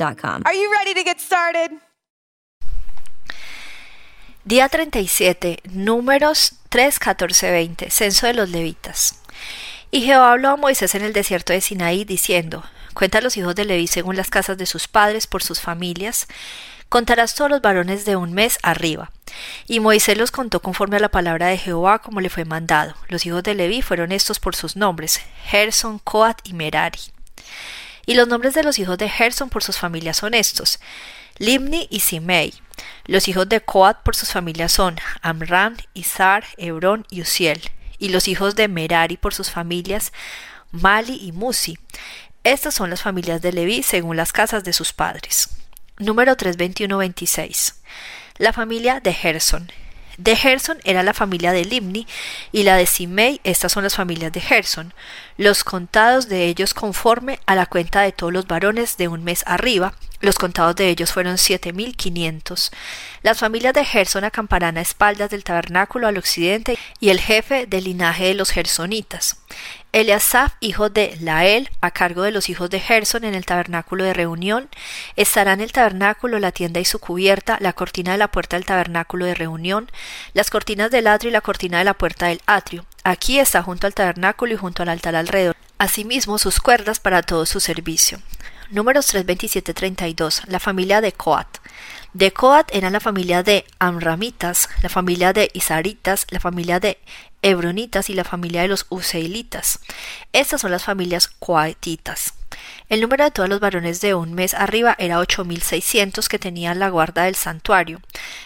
Are you ready to get started? Día 37, números 3, 14, 20, censo de los levitas. Y Jehová habló a Moisés en el desierto de Sinaí, diciendo: Cuenta a los hijos de Leví según las casas de sus padres por sus familias. Contarás todos los varones de un mes arriba. Y Moisés los contó conforme a la palabra de Jehová como le fue mandado. Los hijos de Leví fueron estos por sus nombres: Gerson, Coat y Merari. Y los nombres de los hijos de Gerson por sus familias son estos: Limni y Simei. Los hijos de Coat por sus familias son Amram, Izar, Hebrón y Uziel. Y los hijos de Merari por sus familias Mali y Musi. Estas son las familias de Leví según las casas de sus padres. Número 321-26. La familia de Gerson. De Gerson era la familia de Limni y la de Simei, estas son las familias de Gerson. Los contados de ellos conforme a la cuenta de todos los varones de un mes arriba, los contados de ellos fueron siete mil quinientos. Las familias de Gerson acamparán a espaldas del tabernáculo al occidente y el jefe del linaje de los gersonitas. Eliasaf, hijo de Lael, a cargo de los hijos de Gerson en el tabernáculo de reunión, estará en el tabernáculo la tienda y su cubierta, la cortina de la puerta del tabernáculo de reunión, las cortinas del atrio y la cortina de la puerta del atrio. Aquí está junto al tabernáculo y junto al altar alrededor. Asimismo sus cuerdas para todo su servicio. Números 327-32. La familia de Coat. De Coat era la familia de Amramitas, la familia de Isaritas, la familia de Hebronitas y la familia de los Useilitas. Estas son las familias coatitas. El número de todos los varones de un mes arriba era ocho mil seiscientos que tenían la guarda del santuario.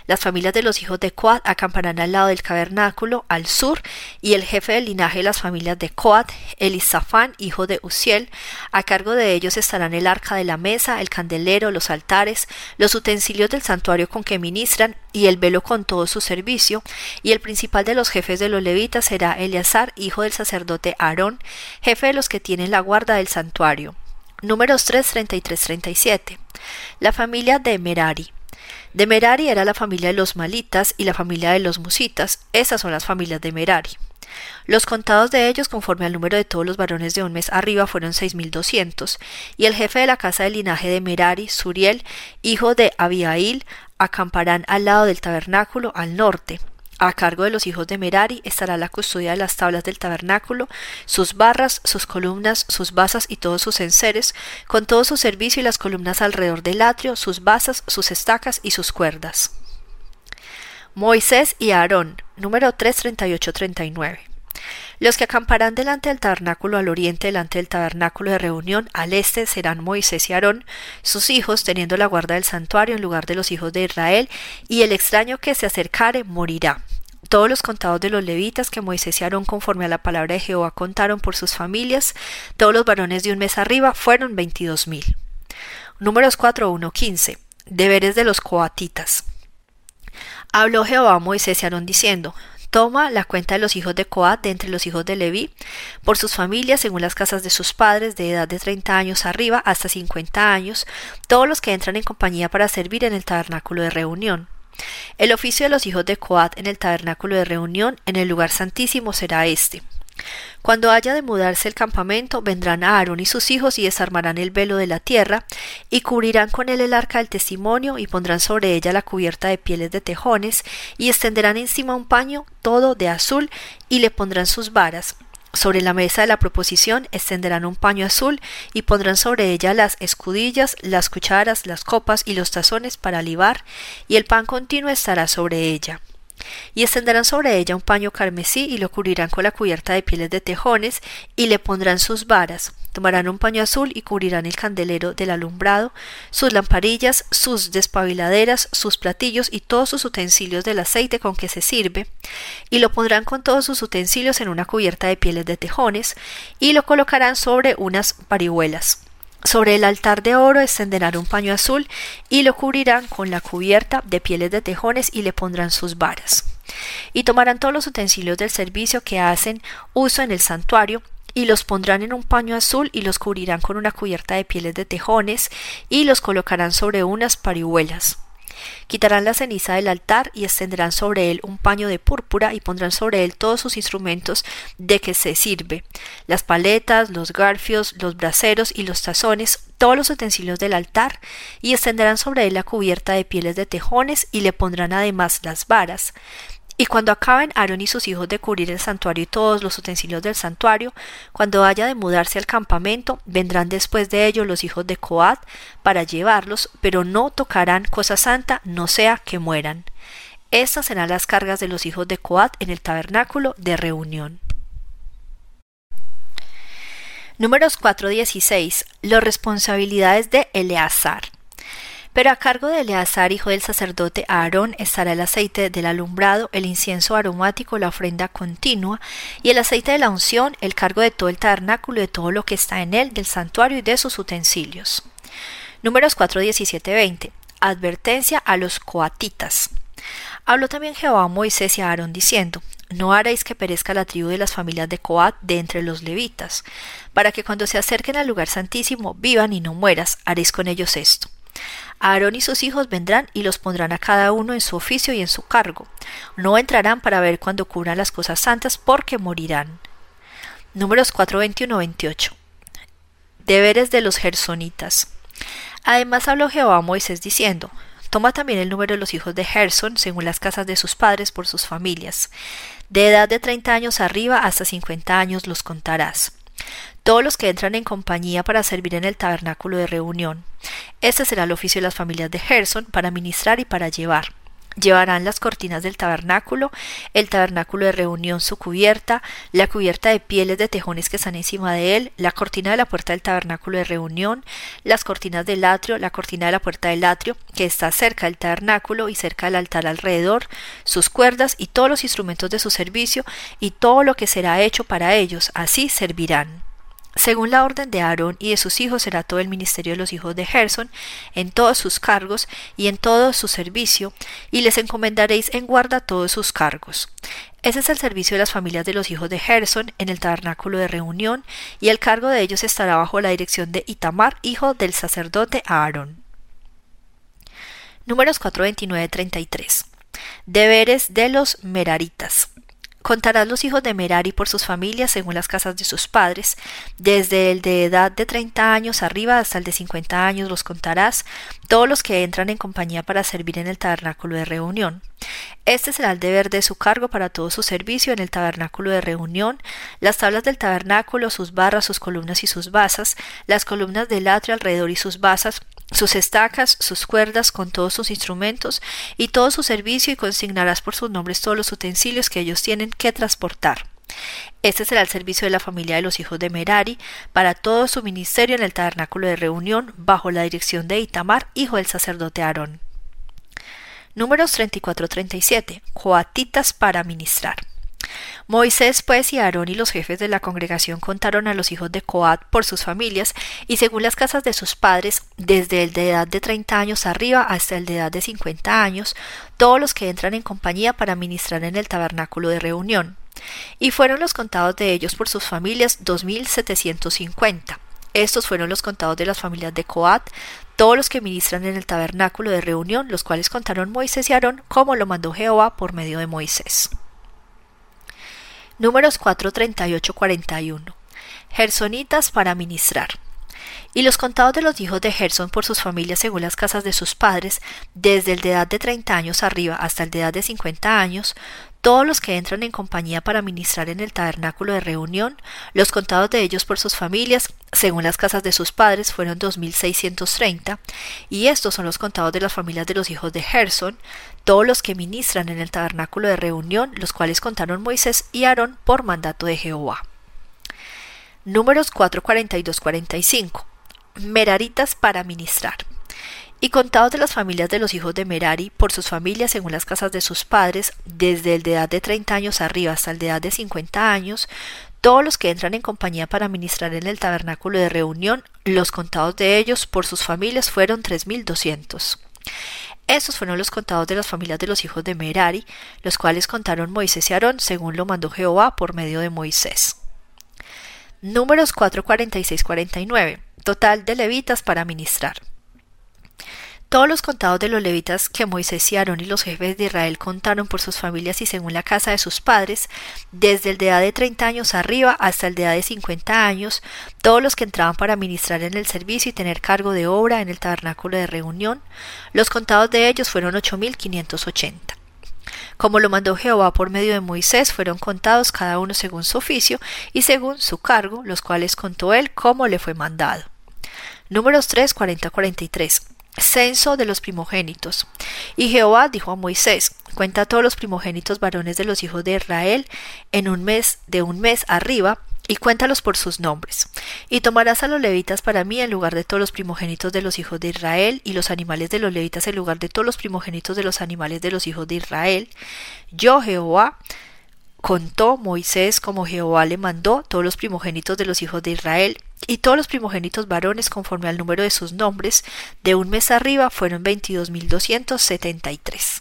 Las familias de los hijos de Coat acamparán al lado del cavernáculo al sur, y el jefe del linaje de las familias de Coat, Elisafán, hijo de Uziel, a cargo de ellos estarán el arca de la mesa, el candelero, los altares, los utensilios del santuario con que ministran, y el velo con todo su servicio, y el principal de los jefes de los levitas será Eleazar, hijo del sacerdote Aarón, jefe de los que tienen la guarda del santuario. Números 3, 33, 37. La familia de Merari. De Merari era la familia de los malitas y la familia de los musitas. Estas son las familias de Merari. Los contados de ellos, conforme al número de todos los varones de un mes arriba, fueron seis mil doscientos, y el jefe de la casa del linaje de Merari, Suriel, hijo de Abiail, acamparán al lado del tabernáculo al norte. A cargo de los hijos de Merari estará la custodia de las tablas del tabernáculo, sus barras, sus columnas, sus basas y todos sus enseres, con todo su servicio y las columnas alrededor del atrio, sus basas, sus estacas y sus cuerdas. Moisés y Aarón, número 338-39. Los que acamparán delante del tabernáculo al oriente, delante del tabernáculo de reunión, al este serán Moisés y Aarón, sus hijos, teniendo la guarda del santuario en lugar de los hijos de Israel, y el extraño que se acercare morirá. Todos los contados de los levitas que Moisés y Aarón conforme a la palabra de Jehová contaron por sus familias, todos los varones de un mes arriba, fueron veintidós mil. Números 4, 1, 15. Deberes de los coatitas. Habló Jehová Moisés y Aarón diciendo, Toma la cuenta de los hijos de Coat de entre los hijos de Leví, por sus familias, según las casas de sus padres, de edad de 30 años arriba hasta 50 años, todos los que entran en compañía para servir en el tabernáculo de reunión. El oficio de los hijos de Coat en el tabernáculo de reunión en el lugar santísimo será este. Cuando haya de mudarse el campamento, vendrán a Aarón y sus hijos y desarmarán el velo de la tierra, y cubrirán con él el arca del testimonio, y pondrán sobre ella la cubierta de pieles de tejones, y extenderán encima un paño todo de azul, y le pondrán sus varas. Sobre la mesa de la proposición extenderán un paño azul y pondrán sobre ella las escudillas, las cucharas, las copas y los tazones para libar, y el pan continuo estará sobre ella y extenderán sobre ella un paño carmesí y lo cubrirán con la cubierta de pieles de tejones y le pondrán sus varas. Tomarán un paño azul y cubrirán el candelero del alumbrado, sus lamparillas, sus despabiladeras, sus platillos y todos sus utensilios del aceite con que se sirve, y lo pondrán con todos sus utensilios en una cubierta de pieles de tejones, y lo colocarán sobre unas parihuelas. Sobre el altar de oro extenderán un paño azul y lo cubrirán con la cubierta de pieles de tejones y le pondrán sus varas. Y tomarán todos los utensilios del servicio que hacen uso en el santuario y los pondrán en un paño azul y los cubrirán con una cubierta de pieles de tejones y los colocarán sobre unas parihuelas. Quitarán la ceniza del altar y extenderán sobre él un paño de púrpura y pondrán sobre él todos sus instrumentos de que se sirve, las paletas, los garfios, los braseros y los tazones, todos los utensilios del altar, y extenderán sobre él la cubierta de pieles de tejones y le pondrán además las varas. Y cuando acaben Aarón y sus hijos de cubrir el santuario y todos los utensilios del santuario, cuando haya de mudarse al campamento, vendrán después de ellos los hijos de Coat para llevarlos, pero no tocarán cosa santa, no sea que mueran. Estas serán las cargas de los hijos de Coat en el tabernáculo de reunión. Números 4.16. Las responsabilidades de Eleazar. Pero a cargo de Eleazar, hijo del sacerdote Aarón, estará el aceite del alumbrado, el incienso aromático, la ofrenda continua, y el aceite de la unción, el cargo de todo el tabernáculo y de todo lo que está en él, del santuario y de sus utensilios. Números 4, 17, 20. Advertencia a los coatitas. Habló también Jehová a Moisés y a Aarón diciendo, no haréis que perezca la tribu de las familias de Coat de entre los levitas, para que cuando se acerquen al lugar santísimo vivan y no mueras, haréis con ellos esto. Aarón y sus hijos vendrán y los pondrán a cada uno en su oficio y en su cargo. No entrarán para ver cuando cubran las cosas santas porque morirán. Números 4:21-28. Deberes de los gersonitas. Además habló Jehová a Moisés diciendo, Toma también el número de los hijos de Gerson, según las casas de sus padres por sus familias. De edad de treinta años arriba hasta cincuenta años los contarás todos los que entran en compañía para servir en el tabernáculo de reunión. Este será el oficio de las familias de Gerson para ministrar y para llevar. Llevarán las cortinas del tabernáculo, el tabernáculo de reunión su cubierta, la cubierta de pieles de tejones que están encima de él, la cortina de la puerta del tabernáculo de reunión, las cortinas del atrio, la cortina de la puerta del atrio que está cerca del tabernáculo y cerca del altar alrededor, sus cuerdas y todos los instrumentos de su servicio y todo lo que será hecho para ellos, así servirán. Según la orden de Aarón y de sus hijos será todo el ministerio de los hijos de Gerson, en todos sus cargos y en todo su servicio, y les encomendaréis en guarda todos sus cargos. Ese es el servicio de las familias de los hijos de Gerson en el tabernáculo de reunión, y el cargo de ellos estará bajo la dirección de Itamar, hijo del sacerdote Aarón. Números 429-33 Deberes de los Meraritas. Contarás los hijos de Merari por sus familias según las casas de sus padres, desde el de edad de treinta años arriba hasta el de cincuenta años los contarás, todos los que entran en compañía para servir en el tabernáculo de reunión. Este será el deber de su cargo para todo su servicio en el tabernáculo de reunión, las tablas del tabernáculo, sus barras, sus columnas y sus basas, las columnas del atrio alrededor y sus basas, sus estacas, sus cuerdas con todos sus instrumentos y todo su servicio y consignarás por sus nombres todos los utensilios que ellos tienen que transportar. Este será el servicio de la familia de los hijos de Merari para todo su ministerio en el tabernáculo de reunión bajo la dirección de Itamar, hijo del sacerdote Aarón. Números 34-37. Coatitas para ministrar. Moisés pues y Aarón y los jefes de la congregación contaron a los hijos de Coat por sus familias y según las casas de sus padres, desde el de edad de treinta años arriba hasta el de edad de cincuenta años, todos los que entran en compañía para ministrar en el tabernáculo de reunión. Y fueron los contados de ellos por sus familias dos mil setecientos cincuenta. Estos fueron los contados de las familias de Coat, todos los que ministran en el tabernáculo de reunión, los cuales contaron Moisés y Aarón, como lo mandó Jehová por medio de Moisés. Números 438-41. Gersonitas para ministrar. Y los contados de los hijos de Gerson por sus familias según las casas de sus padres, desde el de edad de treinta años arriba hasta el de edad de cincuenta años, todos los que entran en compañía para ministrar en el tabernáculo de reunión, los contados de ellos por sus familias, según las casas de sus padres, fueron dos mil seiscientos treinta, y estos son los contados de las familias de los hijos de Gerson, todos los que ministran en el tabernáculo de reunión, los cuales contaron Moisés y Aarón por mandato de Jehová. Números 442-45. Meraritas para ministrar. Y contados de las familias de los hijos de Merari, por sus familias según las casas de sus padres, desde el de edad de treinta años arriba hasta el de edad de cincuenta años, todos los que entran en compañía para ministrar en el tabernáculo de reunión, los contados de ellos por sus familias fueron tres mil doscientos. Estos fueron los contados de las familias de los hijos de Merari, los cuales contaron Moisés y Aarón, según lo mandó Jehová por medio de Moisés. Números 446-49. Total de levitas para ministrar. Todos los contados de los levitas que Moisés y Aarón y los jefes de Israel contaron por sus familias y según la casa de sus padres, desde el de edad de treinta años arriba hasta el de edad de cincuenta años, todos los que entraban para ministrar en el servicio y tener cargo de obra en el tabernáculo de reunión, los contados de ellos fueron ocho mil quinientos ochenta. Como lo mandó Jehová por medio de Moisés, fueron contados cada uno según su oficio y según su cargo, los cuales contó él como le fue mandado. Números 3, 40, 43. Censo de los primogénitos. Y Jehová dijo a Moisés, cuenta a todos los primogénitos varones de los hijos de Israel en un mes de un mes arriba, y cuéntalos por sus nombres. Y tomarás a los levitas para mí en lugar de todos los primogénitos de los hijos de Israel, y los animales de los levitas en lugar de todos los primogénitos de los animales de los hijos de Israel. Yo, Jehová, contó Moisés como Jehová le mandó todos los primogénitos de los hijos de Israel, y todos los primogénitos varones conforme al número de sus nombres, de un mes arriba fueron veintidós mil doscientos setenta y tres.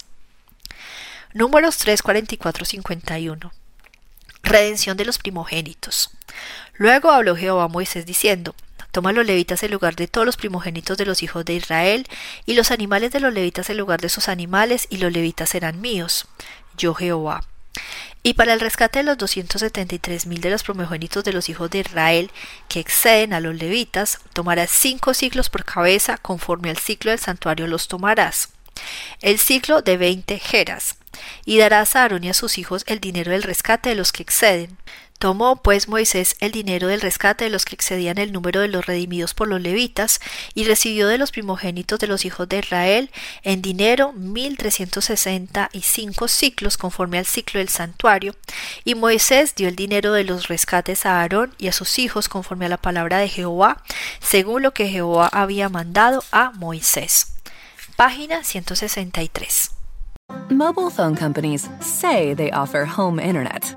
Números 3, 44, 51. Redención de los primogénitos. Luego habló Jehová a Moisés diciendo, Toma los levitas en lugar de todos los primogénitos de los hijos de Israel, y los animales de los levitas en lugar de sus animales, y los levitas serán míos. Yo Jehová. Y para el rescate de los doscientos setenta y tres mil de los primogénitos de los hijos de Israel que exceden a los levitas, tomarás cinco ciclos por cabeza, conforme al ciclo del santuario los tomarás. El ciclo de veinte jeras. Y darás a Aarón y a sus hijos el dinero del rescate de los que exceden. Tomó pues Moisés el dinero del rescate de los que excedían el número de los redimidos por los levitas, y recibió de los primogénitos de los hijos de Israel en dinero mil trescientos sesenta y cinco ciclos conforme al ciclo del santuario, y Moisés dio el dinero de los rescates a Aarón y a sus hijos conforme a la palabra de Jehová, según lo que Jehová había mandado a Moisés. Página 163. Mobile phone companies say they offer home internet.